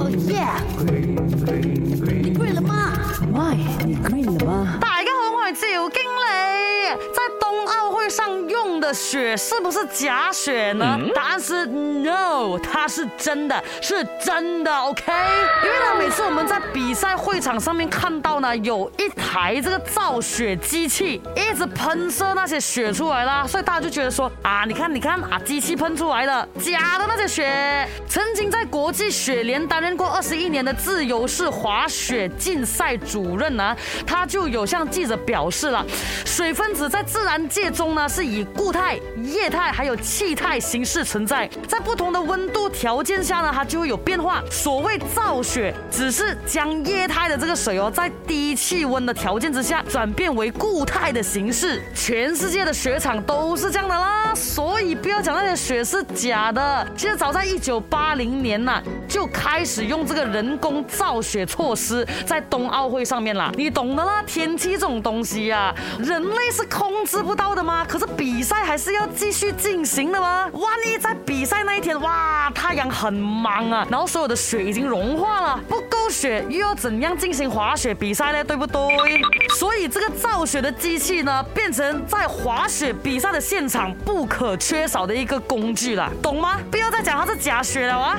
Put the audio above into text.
哦耶！你 green 了吗？喂，你 green 了吗？大家好，我係趙經理。在冬奥会上用的雪是不是假雪呢？答案是 no，它是真的，是真的。OK，因为呢，每次我们在比赛会场上面看到呢，有一台这个造雪机器一直喷射那些雪出来啦，所以大家就觉得说啊，你看，你看啊，机器喷出来的假的那些雪。曾经在国际雪联担任过二十一年的自由式滑雪竞赛主任呢，他就有向记者表示了，水分子在自然界中呢是以固态、液态还有气态形式存在，在不同的温度条件下呢，它就会有变化。所谓造雪，只是将液态的这个水哦，在低气温的条件之下转变为固态的形式。全世界的雪场都是这样的啦，所以不要讲那些雪是假的。其实早在一九八零年呐，就开始用这个人工造雪措施在冬奥会上面啦。你懂的啦，天气这种东西呀、啊，人类是控制不到的吗？可是比赛还是要继续进行的吗？万一在比赛那一天，哇，太阳很忙啊，然后所有的雪已经融化了，不够雪又要怎样进行滑雪比赛呢？对不对？所以这个造雪的机器呢，变成在滑雪比赛的现场不可缺少的一个工具了，懂吗？不要再讲它是假雪了啊！